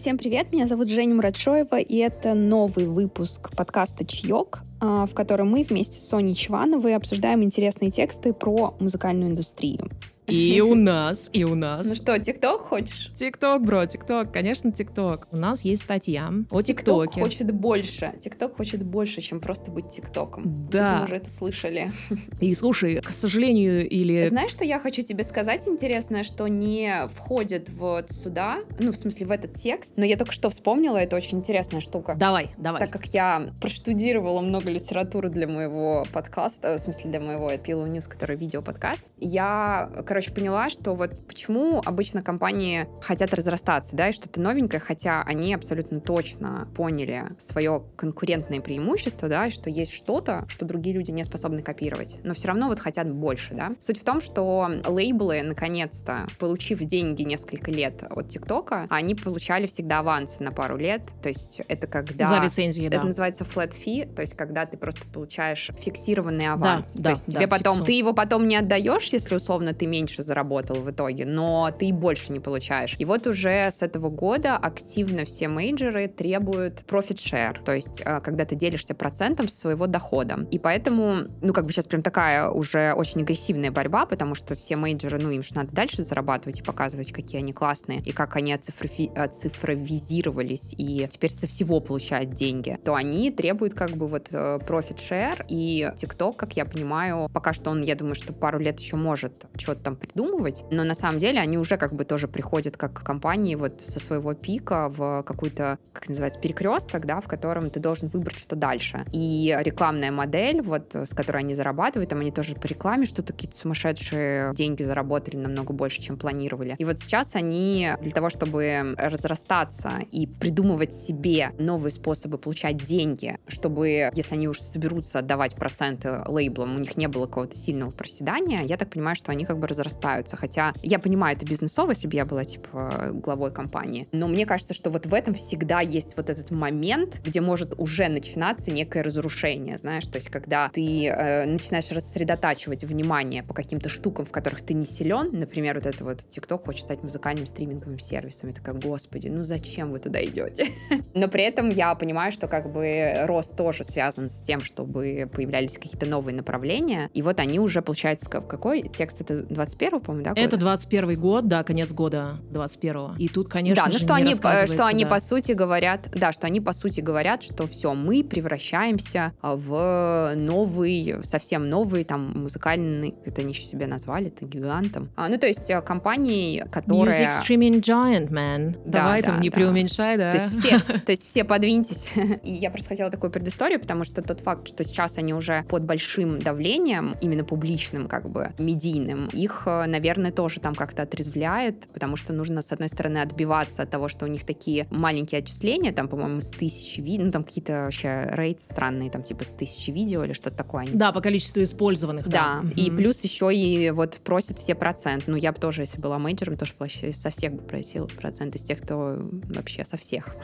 Всем привет, меня зовут Женя Муратшоева, и это новый выпуск подкаста «Чаек», а, в котором мы вместе с Соней Чвановой обсуждаем интересные тексты про музыкальную индустрию. И у нас, и у нас. Ну что, ТикТок хочешь? ТикТок, бро, ТикТок, конечно, ТикТок. У нас есть статья о ТикТоке. ТикТок хочет больше. ТикТок хочет больше, чем просто быть ТикТоком. Да. Мы уже это слышали. И слушай, к сожалению, или... Знаешь, что я хочу тебе сказать интересное, что не входит вот сюда, ну, в смысле, в этот текст, но я только что вспомнила, это очень интересная штука. Давай, давай. Так как я проштудировала много литературы для моего подкаста, в смысле, для моего Pillow News, который видео-подкаст, я, короче, короче, поняла, что вот почему обычно компании хотят разрастаться, да, и что-то новенькое, хотя они абсолютно точно поняли свое конкурентное преимущество, да, и что есть что-то, что другие люди не способны копировать, но все равно вот хотят больше, да. Суть в том, что лейблы, наконец-то, получив деньги несколько лет от ТикТока, они получали всегда авансы на пару лет, то есть это когда... За лицензии, это да. называется flat fee, то есть когда ты просто получаешь фиксированный аванс. Да, то да, есть да, тебе потом, фиксу. ты его потом не отдаешь, если условно ты меньше заработал в итоге, но ты больше не получаешь. И вот уже с этого года активно все мейджоры требуют share, то есть э, когда ты делишься процентом своего дохода. И поэтому, ну, как бы сейчас прям такая уже очень агрессивная борьба, потому что все мейджоры, ну, им же надо дальше зарабатывать и показывать, какие они классные, и как они оцифрофи- оцифровизировались, и теперь со всего получают деньги, то они требуют как бы вот э, profit share, и TikTok, как я понимаю, пока что он, я думаю, что пару лет еще может что-то там придумывать, но на самом деле они уже как бы тоже приходят как компании вот со своего пика в какую-то, как называется, перекресток, да, в котором ты должен выбрать, что дальше. И рекламная модель, вот с которой они зарабатывают, там они тоже по рекламе что-то какие-то сумасшедшие деньги заработали намного больше, чем планировали. И вот сейчас они для того, чтобы разрастаться и придумывать себе новые способы получать деньги, чтобы, если они уже соберутся отдавать проценты лейблам, у них не было какого-то сильного проседания, я так понимаю, что они как бы разрастаются. Хотя я понимаю, это бизнесово, если бы я была, типа, главой компании. Но мне кажется, что вот в этом всегда есть вот этот момент, где может уже начинаться некое разрушение, знаешь, то есть когда ты э, начинаешь рассредотачивать внимание по каким-то штукам, в которых ты не силен, например, вот это вот TikTok хочет стать музыкальным стриминговым сервисом, я такая, господи, ну зачем вы туда идете? Но при этом я понимаю, что как бы рост тоже связан с тем, чтобы появлялись какие-то новые направления, и вот они уже, получается, в какой текст это 21 по-моему, да? Это года? 21 год, да, конец года 21 И тут, конечно да, ну же, что не они, что они да. по сути говорят, да, что они по сути говорят, что все, мы превращаемся в новый, совсем новый там музыкальный, это они еще себя назвали, это гигантом. А, ну то есть э, компании, которые... Music streaming giant, man. Да, Давай да, там не да. преуменьшай, да. То есть все, то есть все подвиньтесь. И я просто хотела такую предысторию, потому что тот факт, что сейчас они уже под большим давлением, именно публичным, как бы, медийным, их, э, наверное, тоже там как-то отрезвляет, потому что нужно, с одной стороны, отбиваться от того, что у них такие маленькие отчисления, там, по-моему, с тысячи видео, ну, там какие-то вообще рейд странные, там, типа, с тысячи видео или что-то такое. Да, по количеству использованных. да, Да, и Мгм. плюс еще и вот просят все процент. Ну, я бы тоже, если была менеджером, тоже вообще со всех бы просила процент, из тех, кто вообще со всех.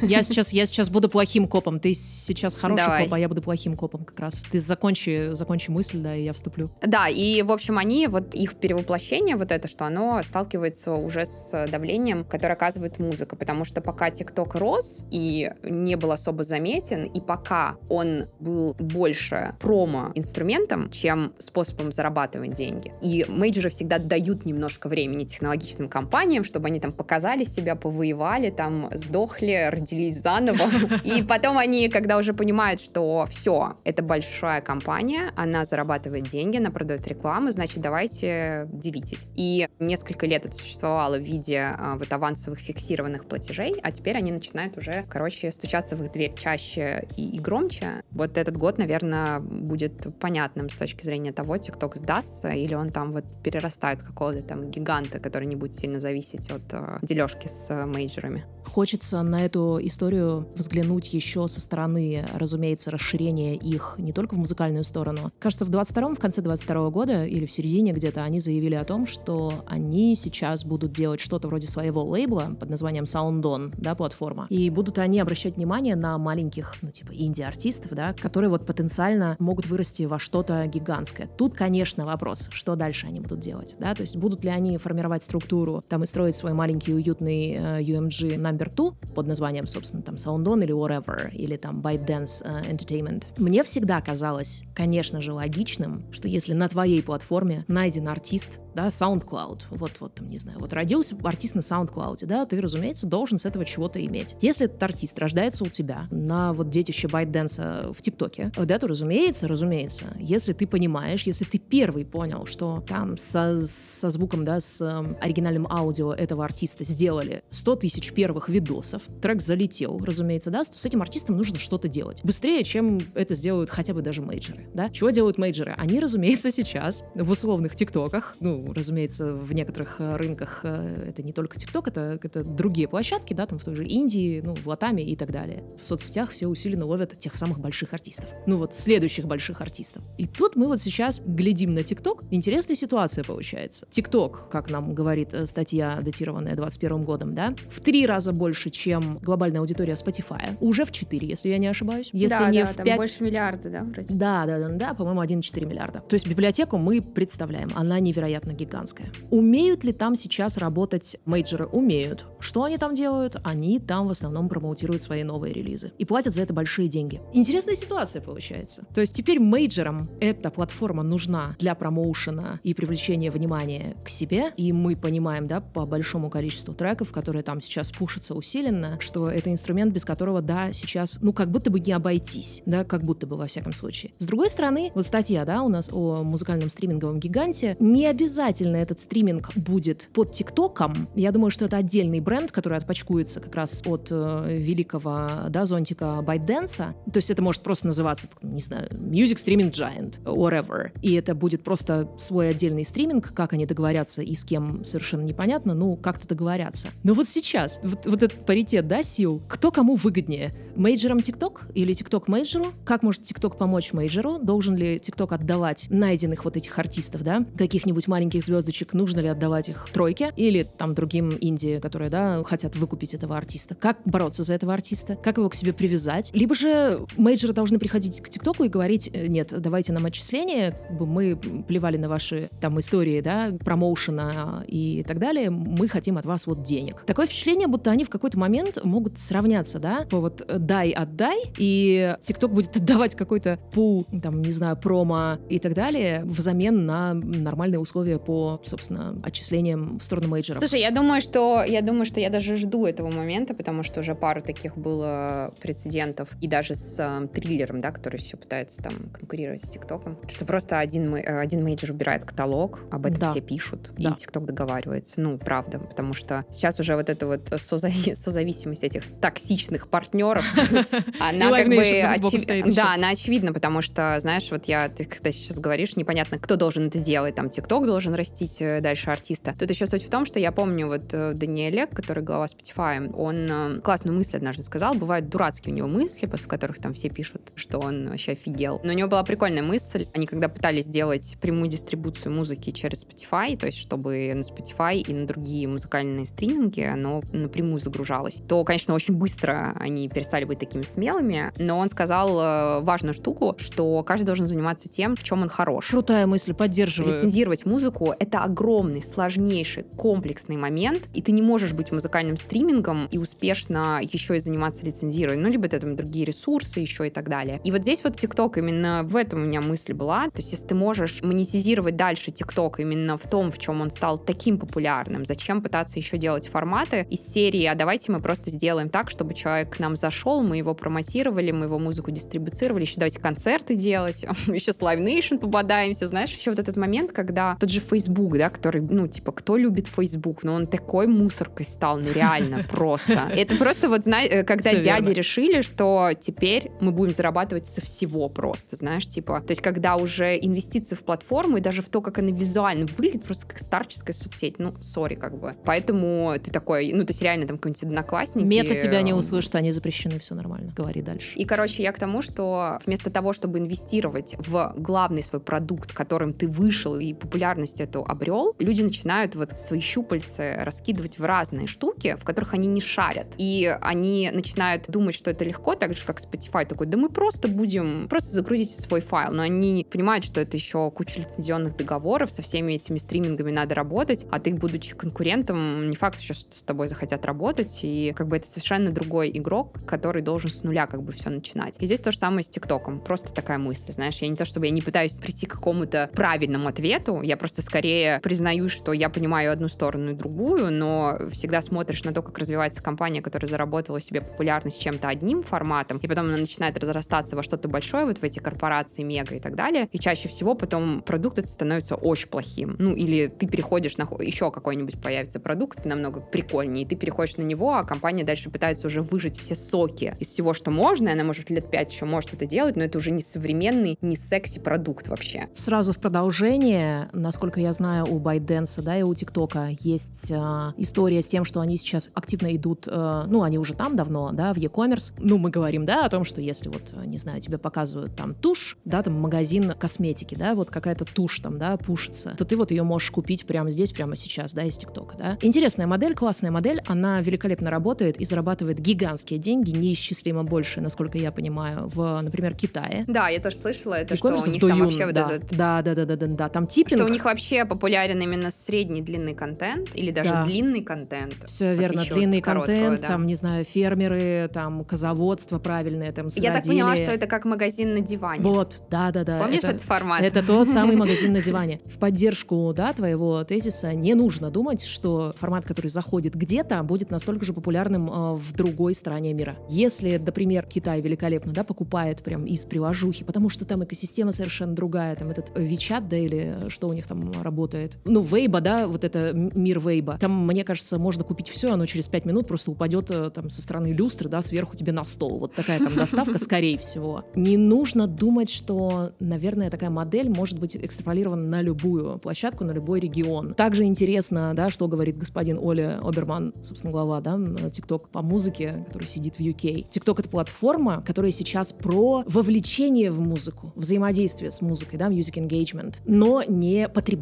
Я сейчас, я сейчас буду плохим копом. Ты сейчас хороший Давай. коп, а я буду плохим копом как раз. Ты закончи, закончи мысль, да, и я вступлю. Да, и, в общем, они, вот их перевоплощение, вот это, что оно сталкивается уже с давлением, которое оказывает музыка, потому что пока ТикТок рос и не был особо заметен, и пока он был больше промо-инструментом, чем способом зарабатывать деньги. И мейджоры всегда дают немножко времени технологичным компаниям, чтобы они там показали себя, повоевали, там сдохли, родились заново. И потом они, когда уже понимают, что все, это большая компания, она зарабатывает деньги, она продает рекламу, значит, давайте делитесь. И несколько лет это существовало в виде а, вот авансовых фиксированных платежей, а теперь они начинают уже, короче, стучаться в их дверь чаще и, и громче. Вот этот год, наверное, будет понятным с точки зрения того, TikTok сдастся или он там вот перерастает какого-то там гиганта, который не будет сильно зависеть от э, дележки с э, мейджорами. Хочется на эту историю взглянуть еще со стороны, разумеется, расширения их не только в музыкальную сторону. Кажется, в 22-м, в конце 22 года или в середине где-то они заявили о том, что они сейчас будут делать что-то вроде своего лейбла под названием SoundOn, да, платформа. И будут они обращать внимание на маленьких, ну, типа, инди-артистов, да, которые вот потенциально могут вырасти во что-то гигантское. Тут, конечно, вопрос, что дальше они будут делать, да, то есть будут ли они формировать структуру, там, и строить свой маленький уютный э, UMG number two под названием, собственно, там SoundOn или whatever, или там ByteDance uh, Entertainment. Мне всегда казалось, конечно же, логичным, что если на твоей платформе найден артист, артист да, SoundCloud, вот, вот там, не знаю, вот родился артист на SoundCloud, да, ты, разумеется, должен с этого чего-то иметь. Если этот артист рождается у тебя на вот детище ByteDance в ТикТоке, да, то, разумеется, разумеется, если ты понимаешь, если ты первый понял, что там со, со звуком, да, с э, оригинальным аудио этого артиста сделали 100 тысяч первых видосов, трек залетел, разумеется, да, то с этим артистом нужно что-то делать. Быстрее, чем это сделают хотя бы даже мейджеры, да. Чего делают мейджеры? Они, разумеется, сейчас в условных ТикТоках, ну, разумеется, в некоторых э, рынках э, это не только ТикТок, это, это другие площадки, да, там в той же Индии, ну, в Латаме и так далее. В соцсетях все усиленно ловят тех самых больших артистов. Ну, вот следующих больших артистов. И тут мы вот сейчас глядим на ТикТок. Интересная ситуация получается. ТикТок, как нам говорит э, статья, датированная 21 годом, да, в три раза больше, чем глобальная аудитория Spotify. Уже в четыре, если я не ошибаюсь. Если да, не да, в там 5... больше миллиарда, да, вроде? Да, да, да, да, по-моему, 1,4 миллиарда. То есть библиотеку мы представляем, она невероятно гигантская. Умеют ли там сейчас работать мейджоры? Умеют. Что они там делают? Они там в основном промоутируют свои новые релизы. И платят за это большие деньги. Интересная ситуация получается. То есть теперь мейджорам эта платформа нужна для промоушена и привлечения внимания к себе. И мы понимаем, да, по большому количеству треков, которые там сейчас пушатся усиленно, что это инструмент, без которого, да, сейчас, ну, как будто бы не обойтись, да, как будто бы во всяком случае. С другой стороны, вот статья, да, у нас о музыкальном стриминговом гиганте, не обязательно этот стриминг будет под ТикТоком. Я думаю, что это отдельный бренд, который отпочкуется как раз от э, великого, да, зонтика ByteDance. То есть это может просто называться, не знаю, Music Streaming Giant, whatever. И это будет просто свой отдельный стриминг, как они договорятся и с кем совершенно непонятно, ну, как-то договорятся. Но вот сейчас, вот, вот этот паритет, да, сил, кто кому выгоднее? Мейджерам ТикТок или ТикТок мейджеру? Как может ТикТок помочь мейджеру? Должен ли ТикТок отдавать найденных вот этих артистов, да, каких-нибудь маленьких звездочек, нужно ли отдавать их тройке или там другим инди, которые, да, хотят выкупить этого артиста? Как бороться за этого артиста? Как его к себе привязать? Либо же мейджеры должны приходить к ТикТоку и говорить, «Э, нет, давайте нам отчисления, мы плевали на ваши там истории, да, промоушена и так далее, мы хотим от вас вот денег. Такое впечатление, будто они в какой-то момент могут сравняться, да, по вот дай, отдай, и ТикТок будет отдавать какой-то пул, там, не знаю, промо и так далее взамен на нормальные условия по, собственно, отчислениям в сторону мейджеров. Слушай, я думаю, что я думаю, что я даже жду этого момента, потому что уже пару таких было прецедентов, и даже с э, Triller ом, да, который все пытается там конкурировать с ТикТоком, что просто один, э, один мейджор убирает каталог, об этом Да. все пишут, Да. и ТикТок договаривается. Ну, правда, потому что сейчас уже вот эта вот созави- созависимость этих токсичных партнеров, она как бы... Да, она очевидна, потому что, знаешь, вот я, ты когда сейчас говоришь, непонятно, кто должен это сделать, там, ТикТок должен растить э, дальше артиста. Тут еще суть в том, что я помню вот э, Даниэль Эк, который глава Spotify, он э, классную мысль однажды сказал, бывают дурацкие у него мысли, после которых там все пишут, что он вообще офигел. Но у него была прикольная мысль, они когда пытались сделать прямую дистрибуцию музыки через Spotify, то есть чтобы на Spotify и на другие музыкальные стриминги оно напрямую загружалось, то, конечно, очень быстро они перестали быть такими смелыми, но он сказал важную штуку, что каждый должен заниматься тем, в чем он хорош. Крутая мысль, поддерживаю. Лицензировать музыку — это огромный, сложнейший, комплексный момент, и ты не можешь быть музыкальным стримингом и успешно еще и заниматься лицензированием. Ну, либо это там другие ресурсы еще и так далее. И вот здесь вот TikTok именно в этом у меня мысль была. То есть если ты можешь монетизировать дальше TikTok именно в том, в чем он стал таким популярным, зачем пытаться еще делать форматы из серии «А давайте мы просто сделаем так, чтобы человек к нам зашел, мы его промотировали, мы его музыку дистрибуцировали, еще давайте концерты делать, еще с Live Nation пободаемся, знаешь, еще вот этот момент, когда тот же Facebook, да, который, ну, типа, кто любит Facebook, но он такой мусоркой стал, ну, реально, просто. Это просто вот, знаешь, когда Всё дяди верно. решили, что теперь мы будем зарабатывать со всего просто, знаешь, типа, то есть когда уже инвестиции в платформу и даже в то, как она визуально выглядит, просто как старческая соцсеть, ну, сори, как бы. Поэтому ты такой, ну, то есть реально там какой-нибудь одноклассники... Мета тебя не э, услышит, они запрещены все нормально. Говори дальше. И, короче, я к тому, что вместо того, чтобы инвестировать в главный свой продукт, которым ты вышел и популярность эту обрел, люди начинают вот свои щупальцы раскидывать в разные штуки, в которых они не шарят. И они начинают думать, что это легко, так же, как Spotify такой, да мы просто будем, просто загрузите свой файл. Но они понимают, что это еще куча лицензионных договоров, со всеми этими стримингами надо работать, а ты, будучи конкурентом, не факт еще, что с тобой захотят работать, и как бы это совершенно другой игрок, который должен с нуля как бы все начинать. И здесь то же самое с ТикТоком. Просто такая мысль, знаешь, я не то, чтобы я не пытаюсь прийти к какому-то правильному ответу, я просто скорее признаю, что я понимаю одну сторону и другую, но всегда смотришь на то, как развивается компания, которая заработала себе популярность чем-то одним форматом, и потом она начинает разрастаться во что-то большое, вот в эти корпорации, мега и так далее, и чаще всего потом продукт этот становится очень плохим. Ну, или ты переходишь на еще какой-нибудь появится продукт намного прикольнее, и ты переходишь на него, а компания дальше пытается уже выжить все соки из всего, что можно, и она, может, лет пять еще может это делать, но это уже не современный, не секси продукт вообще. Сразу в продолжение, насколько я знаю, у Байденса, да, и у ТикТока есть э, история с тем, что они сейчас активно идут, э, ну, они уже там давно, да, в e-commerce. Ну, мы говорим, да, о том, что если вот, не знаю, тебе показывают там тушь, да, там магазин косметики, да, вот какая-то тушь там, да, пушится, то ты вот ее можешь купить прямо здесь, прямо сейчас, да, из ТикТока, да. Интересная модель, классная модель, она великолепно работает и зарабатывает гигантские деньги, неисчислимо больше, насколько я понимаю, в, например, Китае. Да, я тоже слышала это, что у них там вообще да, вот этот... Да, да, да, да, да, да, там типинг. Что у них вообще популярен именно средний длинный контент или даже да. длинный контент. Все верно, длинный контент, да. там, не знаю, фермеры, там, козоводство правильное, там, Я так поняла, что это как магазин на диване. Вот, да, да, да. Помнишь это, этот формат? Это тот самый магазин на диване. В поддержку, да, твоего тезиса не нужно думать, что формат, который заходит где-то, будет настолько же популярным э, в другой стране мира. Если, например, Китай великолепно, да, покупает прям из приложухи, потому что там экосистема совершенно другая, там этот Вичат, да, или что у них там работает. Ну, Вейба, да, вот это мир Вейба. Там, мне кажется, можно купить все, оно через пять минут просто упадет э, там со стороны люстры, да, сверху тебе на стол. Вот такая там доставка, скорее всего. Не нужно думать, что, наверное, такая модель может быть экстраполирована на любую площадку, на любой регион. Также интересно, да, что говорит господин Оля Оберман, собственно, глава, да, TikTok по музыке, который сидит в UK. TikTok — это платформа, которая сейчас про вовлечение в музыку, взаимодействие с музыкой, да, music engagement, но не потребление.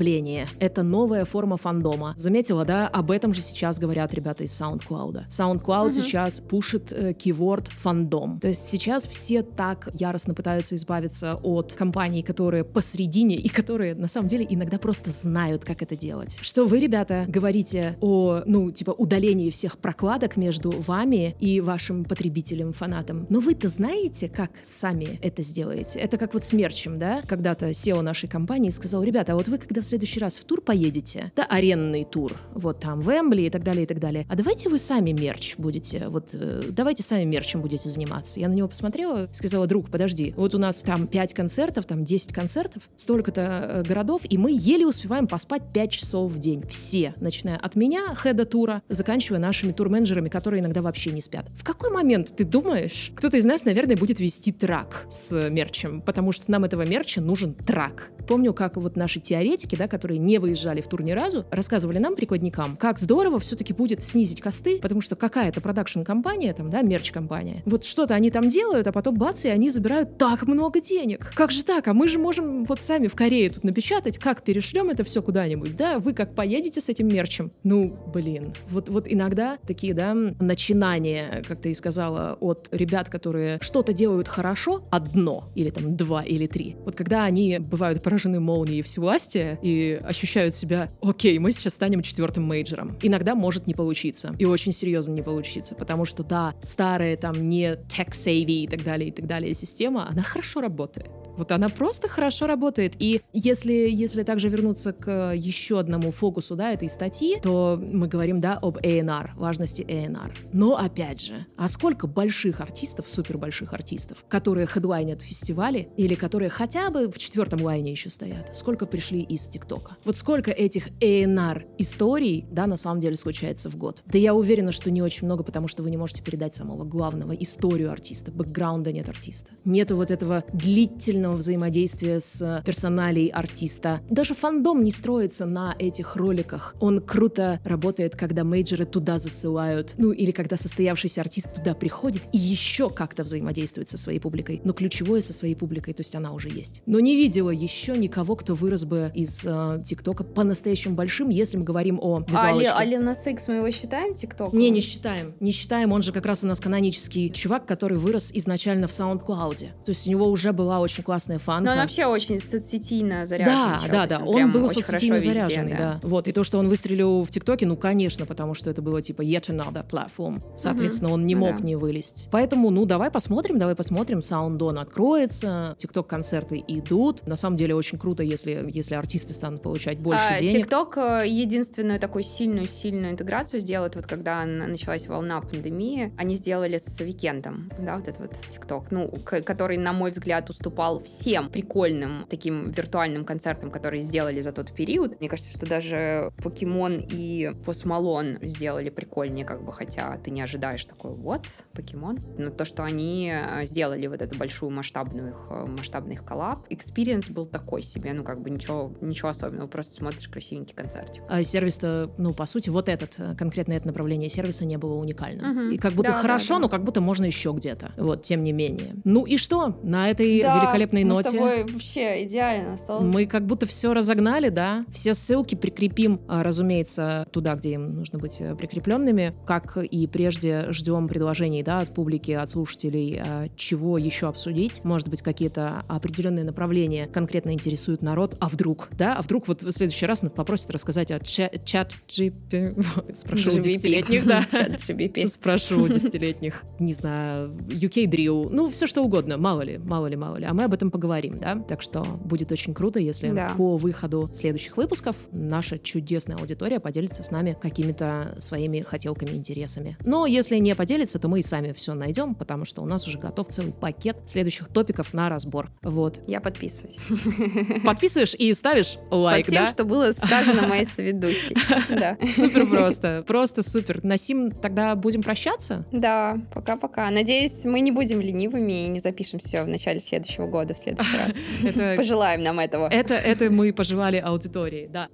Это новая форма фандома. Заметила, да, об этом же сейчас говорят ребята из SoundCloud. SoundCloud uh-huh. сейчас пушит э, keyword фандом. То есть сейчас все так яростно пытаются избавиться от компаний, которые посредине и которые на самом деле иногда просто знают, как это делать. Что вы, ребята, говорите о, ну, типа, удалении всех прокладок между вами и вашим потребителем, фанатом. Но вы-то знаете, как сами это сделаете? Это как вот с мерчем, да? Когда-то SEO нашей компании сказал, ребята, а вот вы когда следующий раз в тур поедете, да, аренный тур, вот там в Эмбли и так далее, и так далее, а давайте вы сами мерч будете, вот, э, давайте сами мерчем будете заниматься. Я на него посмотрела, сказала, друг, подожди, вот у нас там 5 концертов, там 10 концертов, столько-то э, городов, и мы еле успеваем поспать 5 часов в день. Все, начиная от меня, хеда тура, заканчивая нашими турменеджерами, которые иногда вообще не спят. В какой момент ты думаешь, кто-то из нас, наверное, будет вести трак с мерчем, потому что нам этого мерча нужен трак. Помню, как вот наши теоретики, да, которые не выезжали в тур ни разу, рассказывали нам, прикладникам, как здорово все-таки будет снизить косты, потому что какая-то продакшн-компания, там, да, мерч-компания, вот что-то они там делают, а потом бац, и они забирают так много денег. Как же так? А мы же можем вот сами в Корее тут напечатать, как перешлем это все куда-нибудь, да? Вы как поедете с этим мерчем? Ну, блин. Вот, вот иногда такие, да, начинания, как ты и сказала, от ребят, которые что-то делают хорошо, одно, или там два, или три. Вот когда они бывают поражены молнией всевластия и ощущают себя, окей, мы сейчас станем четвертым мейджором. Иногда может не получиться. И очень серьезно не получиться, потому что, да, старая там не tech-savvy и так далее, и так далее система, она хорошо работает. Вот она просто хорошо работает. И если, если также вернуться к еще одному фокусу, да, этой статьи, то мы говорим, да, об A&R, важности A&R. Но, опять же, а сколько больших артистов, супер больших артистов, которые хедлайнят фестивали или которые хотя бы в четвертом лайне еще стоят, сколько пришли из ТикТока? Вот сколько этих A&R историй, да, на самом деле случается в год? Да я уверена, что не очень много, потому что вы не можете передать самого главного, историю артиста, бэкграунда нет артиста. Нету вот этого длительного органичного взаимодействия с персоналей артиста. Даже фандом не строится на этих роликах. Он круто работает, когда мейджеры туда засылают, ну или когда состоявшийся артист туда приходит и еще как-то взаимодействует со своей публикой. Но ключевое со своей публикой, то есть она уже есть. Но не видела еще никого, кто вырос бы из э, ТикТока по-настоящему большим, если мы говорим о визуалочке. А, Лил Нас Икс мы его считаем ТикТоком? Не, не считаем. Не считаем, он же как раз у нас канонический чувак, который вырос изначально в SoundCloud. То есть у него уже была очень классная фанка. Но он вообще очень соцсетийно заряженный. Да, да, да. Он был соцсетийно заряженный, да. да. Вот. И то, что он выстрелил в ТикТоке, ну, конечно, потому что это было типа yet another platform. Соответственно, угу. он не ну, мог да. не вылезть. Поэтому, ну, давай посмотрим, давай посмотрим. SoundOn откроется, ТикТок-концерты идут. На самом деле очень круто, если, если артисты станут получать больше а, денег. ТикТок э, единственную такую сильную-сильную интеграцию сделает, вот когда началась волна пандемии, они сделали с Weeknd ом, да, вот это вот ТикТок, ну, который, на мой взгляд, уступал всем прикольным таким виртуальным концертам, которые сделали за тот период. Мне кажется, что даже Покемон и Post Malone сделали прикольнее, как бы, хотя ты не ожидаешь такой, вот, Покемон. Но то, что они э, сделали вот эту большую масштабную их, э, масштабный их коллаб, experience был такой себе, ну, как бы ничего, ничего особенного, просто смотришь красивенький концертик. А сервис-то, ну, по сути, вот этот, э, конкретно это направление сервиса не было уникальным. Угу. И как будто да, хорошо, да, да. но как будто можно еще где-то. Вот, тем не менее. Ну и что? На этой да, великолепной мы ноте... с тобой вообще идеально осталось. Мы как будто все разогнали, да? Все ссылки прикрепим, а, разумеется, туда, где им нужно быть э, прикрепленными. Как и прежде, ждем предложений, да, от публики, от слушателей, а, чего еще обсудить. Может быть, какие-то определенные направления конкретно интересуют народ. А вдруг, да? А вдруг вот в следующий раз попросят рассказать о чат GP... Спрошу десятилетних, да. Спрошу десятилетних, не знаю, UK Drill, ну, все что угодно, мало ли, мало ли, мало ли. А мы об этом поговорим, да? Так что будет очень круто, если да. по выходу следующих выпусков наша чудесная аудитория поделится с нами какими-то своими хотелками, интересами. Но если не поделится, то мы и сами все найдем, потому что у нас уже готов целый пакет следующих топиков на разбор. Вот. Я подписываюсь. Подписываешь и ставишь лайк, Под тем, да? что было сказано моей соведущей. Да. Супер просто. Просто супер. На сим тогда будем прощаться? Да, пока-пока. Надеюсь, мы не будем ленивыми и не запишем все в начале следующего года в следующий раз. Пожелаем нам этого. Это, это мы пожелали аудитории, да.